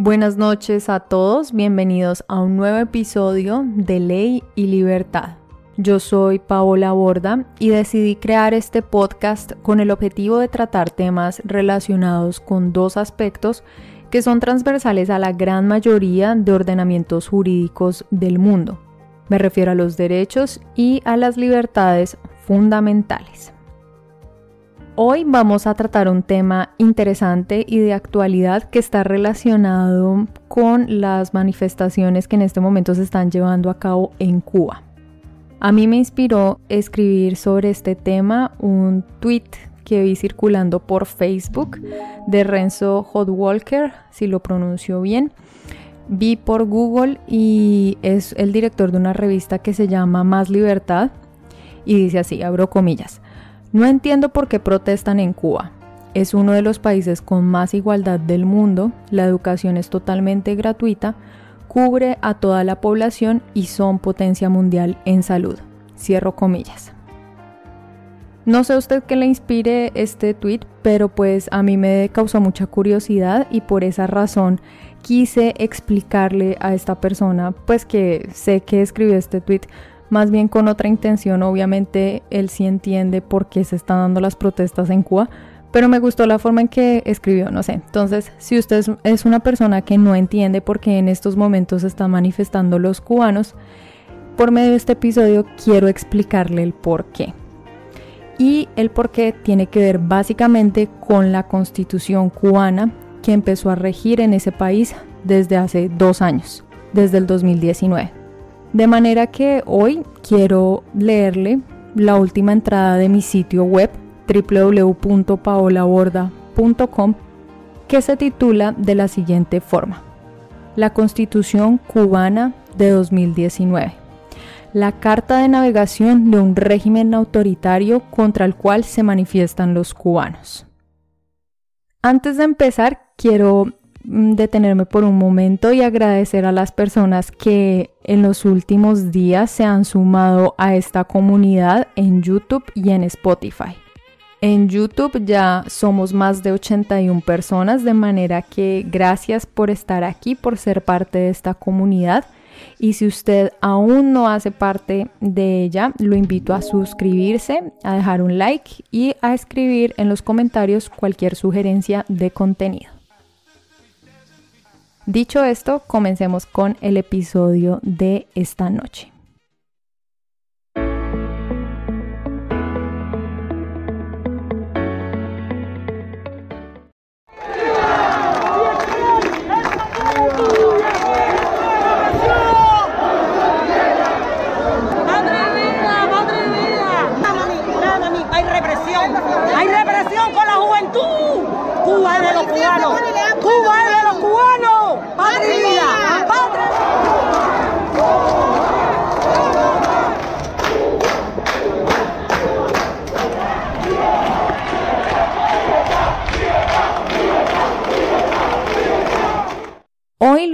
Buenas noches a todos, bienvenidos a un nuevo episodio de Ley y Libertad. Yo soy Paola Borda y decidí crear este podcast con el objetivo de tratar temas relacionados con dos aspectos que son transversales a la gran mayoría de ordenamientos jurídicos del mundo. Me refiero a los derechos y a las libertades fundamentales. Hoy vamos a tratar un tema interesante y de actualidad que está relacionado con las manifestaciones que en este momento se están llevando a cabo en Cuba. A mí me inspiró escribir sobre este tema un tweet que vi circulando por Facebook de Renzo Hotwalker, si lo pronuncio bien. Vi por Google y es el director de una revista que se llama Más Libertad y dice así, abro comillas. No entiendo por qué protestan en Cuba. Es uno de los países con más igualdad del mundo, la educación es totalmente gratuita, cubre a toda la población y son potencia mundial en salud. Cierro comillas. No sé usted qué le inspire este tweet, pero pues a mí me causó mucha curiosidad y por esa razón quise explicarle a esta persona, pues que sé que escribió este tweet más bien con otra intención. Obviamente él sí entiende por qué se están dando las protestas en Cuba, pero me gustó la forma en que escribió, no sé. Entonces, si usted es una persona que no entiende por qué en estos momentos se están manifestando los cubanos, por medio de este episodio quiero explicarle el por qué. Y el por qué tiene que ver básicamente con la constitución cubana que empezó a regir en ese país desde hace dos años, desde el 2019. De manera que hoy quiero leerle la última entrada de mi sitio web www.paolaborda.com que se titula de la siguiente forma. La Constitución cubana de 2019. La carta de navegación de un régimen autoritario contra el cual se manifiestan los cubanos. Antes de empezar, quiero Mm, detenerme por un momento y agradecer a las personas que en los últimos días se han sumado a esta comunidad en YouTube y en Spotify. En YouTube ya somos más de 81 personas, de manera que gracias por estar aquí, por ser parte de esta comunidad. Y si usted aún no hace parte de ella, lo invito a suscribirse, a dejar un like y a escribir en los comentarios cualquier sugerencia de contenido. Dicho esto, comencemos con el episodio de esta noche.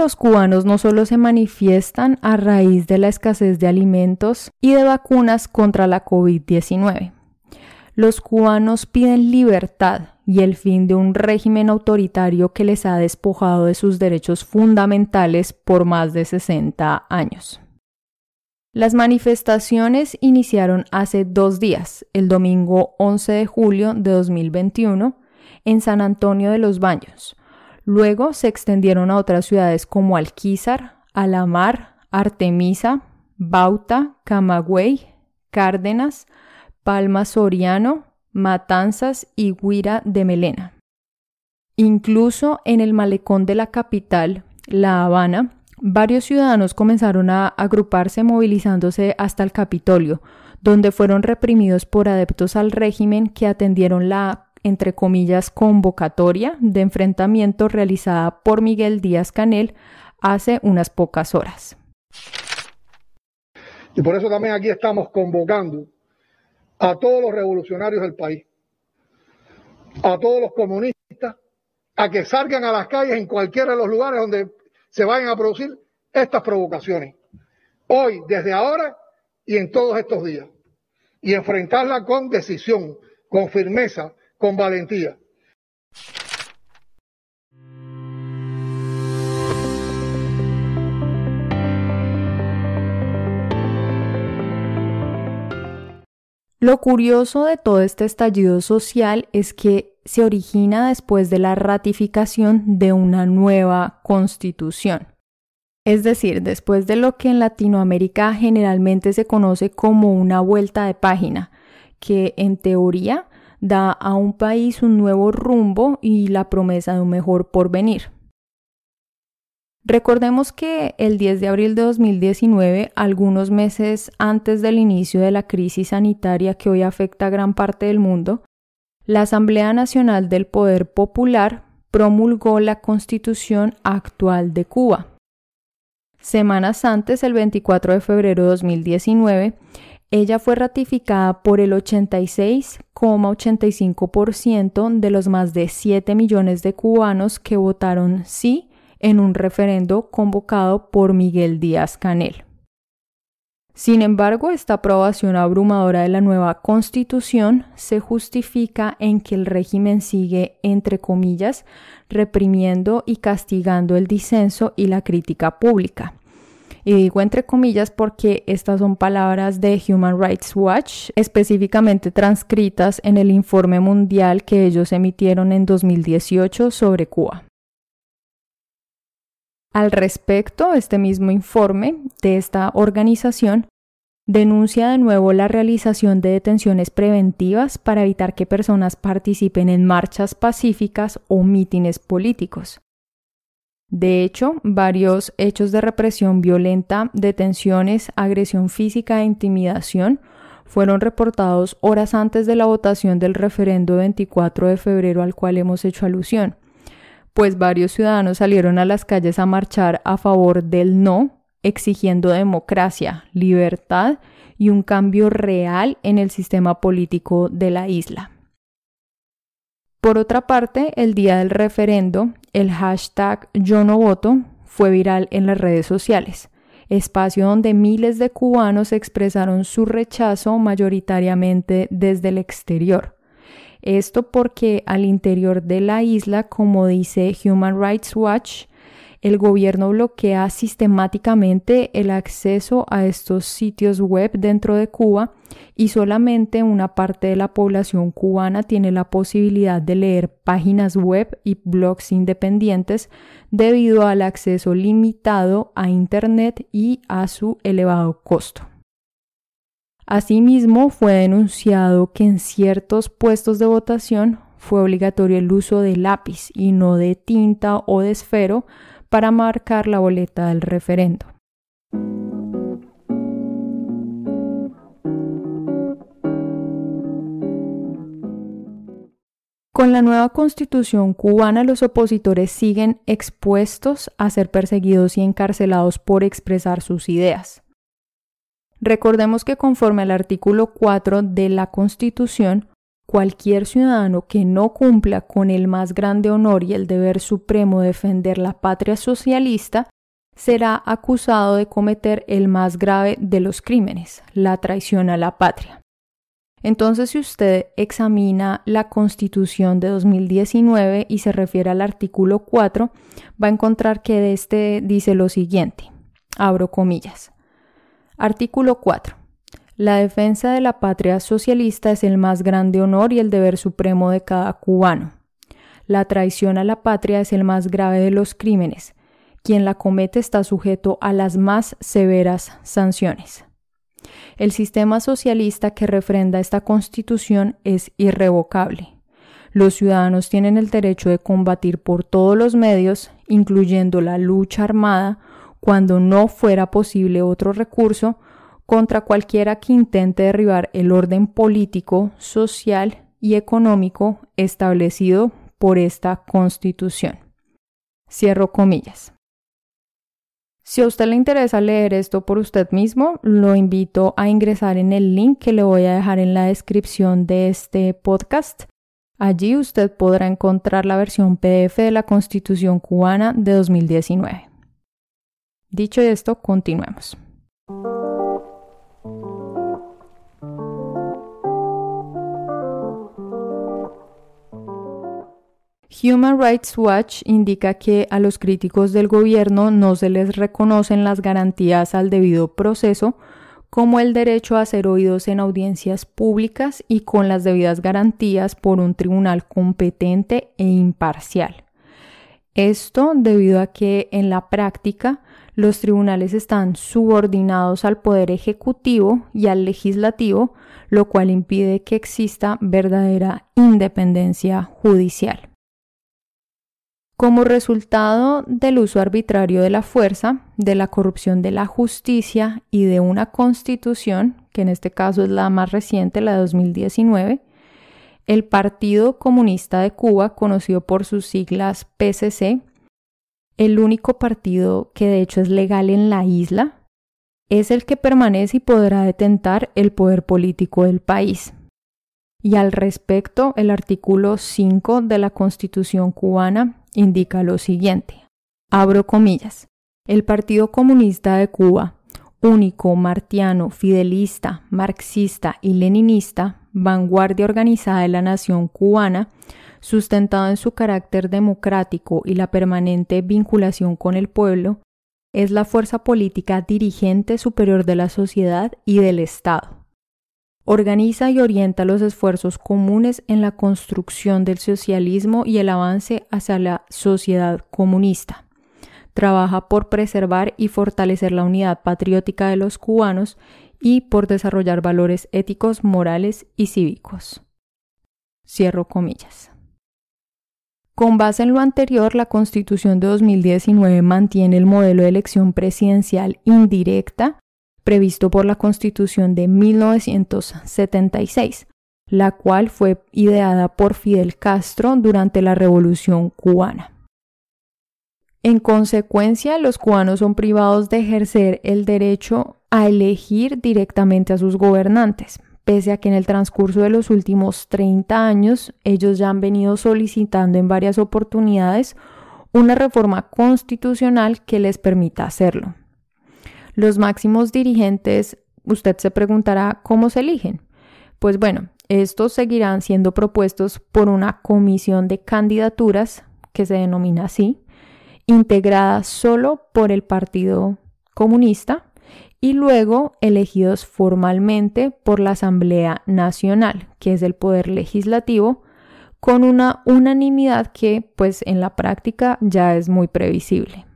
Los cubanos no solo se manifiestan a raíz de la escasez de alimentos y de vacunas contra la COVID-19. Los cubanos piden libertad y el fin de un régimen autoritario que les ha despojado de sus derechos fundamentales por más de 60 años. Las manifestaciones iniciaron hace dos días, el domingo 11 de julio de 2021, en San Antonio de los Baños, Luego se extendieron a otras ciudades como Alquizar, Alamar, Artemisa, Bauta, Camagüey, Cárdenas, Palma Soriano, Matanzas y Huira de Melena. Incluso en el malecón de la capital, La Habana, varios ciudadanos comenzaron a agruparse movilizándose hasta el Capitolio, donde fueron reprimidos por adeptos al régimen que atendieron la entre comillas, convocatoria de enfrentamiento realizada por Miguel Díaz Canel hace unas pocas horas. Y por eso también aquí estamos convocando a todos los revolucionarios del país, a todos los comunistas, a que salgan a las calles en cualquiera de los lugares donde se vayan a producir estas provocaciones. Hoy, desde ahora y en todos estos días. Y enfrentarla con decisión, con firmeza, con valentía. Lo curioso de todo este estallido social es que se origina después de la ratificación de una nueva constitución. Es decir, después de lo que en Latinoamérica generalmente se conoce como una vuelta de página, que en teoría da a un país un nuevo rumbo y la promesa de un mejor porvenir. Recordemos que el 10 de abril de 2019, algunos meses antes del inicio de la crisis sanitaria que hoy afecta a gran parte del mundo, la Asamblea Nacional del Poder Popular promulgó la constitución actual de Cuba. Semanas antes, el 24 de febrero de 2019, ella fue ratificada por el 86,85% de los más de 7 millones de cubanos que votaron sí en un referendo convocado por Miguel Díaz Canel. Sin embargo, esta aprobación abrumadora de la nueva constitución se justifica en que el régimen sigue, entre comillas, reprimiendo y castigando el disenso y la crítica pública. Y digo entre comillas porque estas son palabras de Human Rights Watch, específicamente transcritas en el informe mundial que ellos emitieron en 2018 sobre Cuba. Al respecto, este mismo informe de esta organización denuncia de nuevo la realización de detenciones preventivas para evitar que personas participen en marchas pacíficas o mítines políticos. De hecho, varios hechos de represión violenta, detenciones, agresión física e intimidación fueron reportados horas antes de la votación del referendo 24 de febrero al cual hemos hecho alusión pues varios ciudadanos salieron a las calles a marchar a favor del no, exigiendo democracia, libertad y un cambio real en el sistema político de la isla. Por otra parte, el día del referendo, el hashtag yo no voto fue viral en las redes sociales, espacio donde miles de cubanos expresaron su rechazo mayoritariamente desde el exterior. Esto porque al interior de la isla, como dice Human Rights Watch, el gobierno bloquea sistemáticamente el acceso a estos sitios web dentro de Cuba y solamente una parte de la población cubana tiene la posibilidad de leer páginas web y blogs independientes debido al acceso limitado a Internet y a su elevado costo. Asimismo, fue denunciado que en ciertos puestos de votación fue obligatorio el uso de lápiz y no de tinta o de esfero para marcar la boleta del referendo. Con la nueva constitución cubana los opositores siguen expuestos a ser perseguidos y encarcelados por expresar sus ideas. Recordemos que conforme al artículo 4 de la Constitución, cualquier ciudadano que no cumpla con el más grande honor y el deber supremo de defender la patria socialista será acusado de cometer el más grave de los crímenes, la traición a la patria. Entonces, si usted examina la Constitución de 2019 y se refiere al artículo 4, va a encontrar que de este dice lo siguiente, abro comillas. Artículo 4. La defensa de la patria socialista es el más grande honor y el deber supremo de cada cubano. La traición a la patria es el más grave de los crímenes. Quien la comete está sujeto a las más severas sanciones. El sistema socialista que refrenda esta constitución es irrevocable. Los ciudadanos tienen el derecho de combatir por todos los medios, incluyendo la lucha armada, cuando no fuera posible otro recurso, contra cualquiera que intente derribar el orden político, social y económico establecido por esta Constitución. Cierro comillas. Si a usted le interesa leer esto por usted mismo, lo invito a ingresar en el link que le voy a dejar en la descripción de este podcast. Allí usted podrá encontrar la versión PDF de la Constitución cubana de 2019. Dicho esto, continuemos. Human Rights Watch indica que a los críticos del gobierno no se les reconocen las garantías al debido proceso, como el derecho a ser oídos en audiencias públicas y con las debidas garantías por un tribunal competente e imparcial. Esto debido a que en la práctica los tribunales están subordinados al poder ejecutivo y al legislativo, lo cual impide que exista verdadera independencia judicial. Como resultado del uso arbitrario de la fuerza, de la corrupción de la justicia y de una constitución, que en este caso es la más reciente, la de 2019, el Partido Comunista de Cuba, conocido por sus siglas PCC, el único partido que de hecho es legal en la isla, es el que permanece y podrá detentar el poder político del país. Y al respecto, el artículo 5 de la Constitución cubana indica lo siguiente. Abro comillas. El Partido Comunista de Cuba, único, martiano, fidelista, marxista y leninista, vanguardia organizada de la nación cubana, sustentado en su carácter democrático y la permanente vinculación con el pueblo, es la fuerza política dirigente superior de la sociedad y del Estado Organiza y orienta los esfuerzos comunes en la construcción del socialismo y el avance hacia la sociedad comunista. Trabaja por preservar y fortalecer la unidad patriótica de los cubanos y por desarrollar valores éticos, morales y cívicos. Cierro comillas. Con base en lo anterior, la Constitución de 2019 mantiene el modelo de elección presidencial indirecta previsto por la Constitución de 1976, la cual fue ideada por Fidel Castro durante la Revolución cubana. En consecuencia, los cubanos son privados de ejercer el derecho a elegir directamente a sus gobernantes, pese a que en el transcurso de los últimos 30 años ellos ya han venido solicitando en varias oportunidades una reforma constitucional que les permita hacerlo. Los máximos dirigentes, usted se preguntará cómo se eligen. Pues bueno, estos seguirán siendo propuestos por una comisión de candidaturas, que se denomina así, integrada solo por el Partido Comunista y luego elegidos formalmente por la Asamblea Nacional, que es el poder legislativo, con una unanimidad que pues en la práctica ya es muy previsible.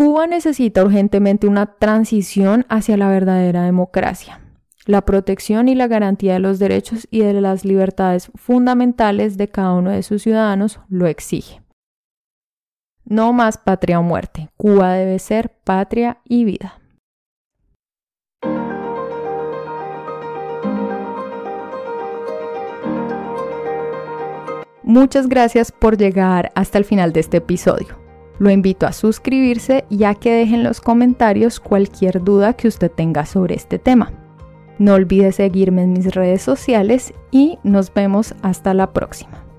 Cuba necesita urgentemente una transición hacia la verdadera democracia. La protección y la garantía de los derechos y de las libertades fundamentales de cada uno de sus ciudadanos lo exige. No más patria o muerte. Cuba debe ser patria y vida. Muchas gracias por llegar hasta el final de este episodio. Lo invito a suscribirse y a que dejen en los comentarios cualquier duda que usted tenga sobre este tema. No olvide seguirme en mis redes sociales y nos vemos hasta la próxima.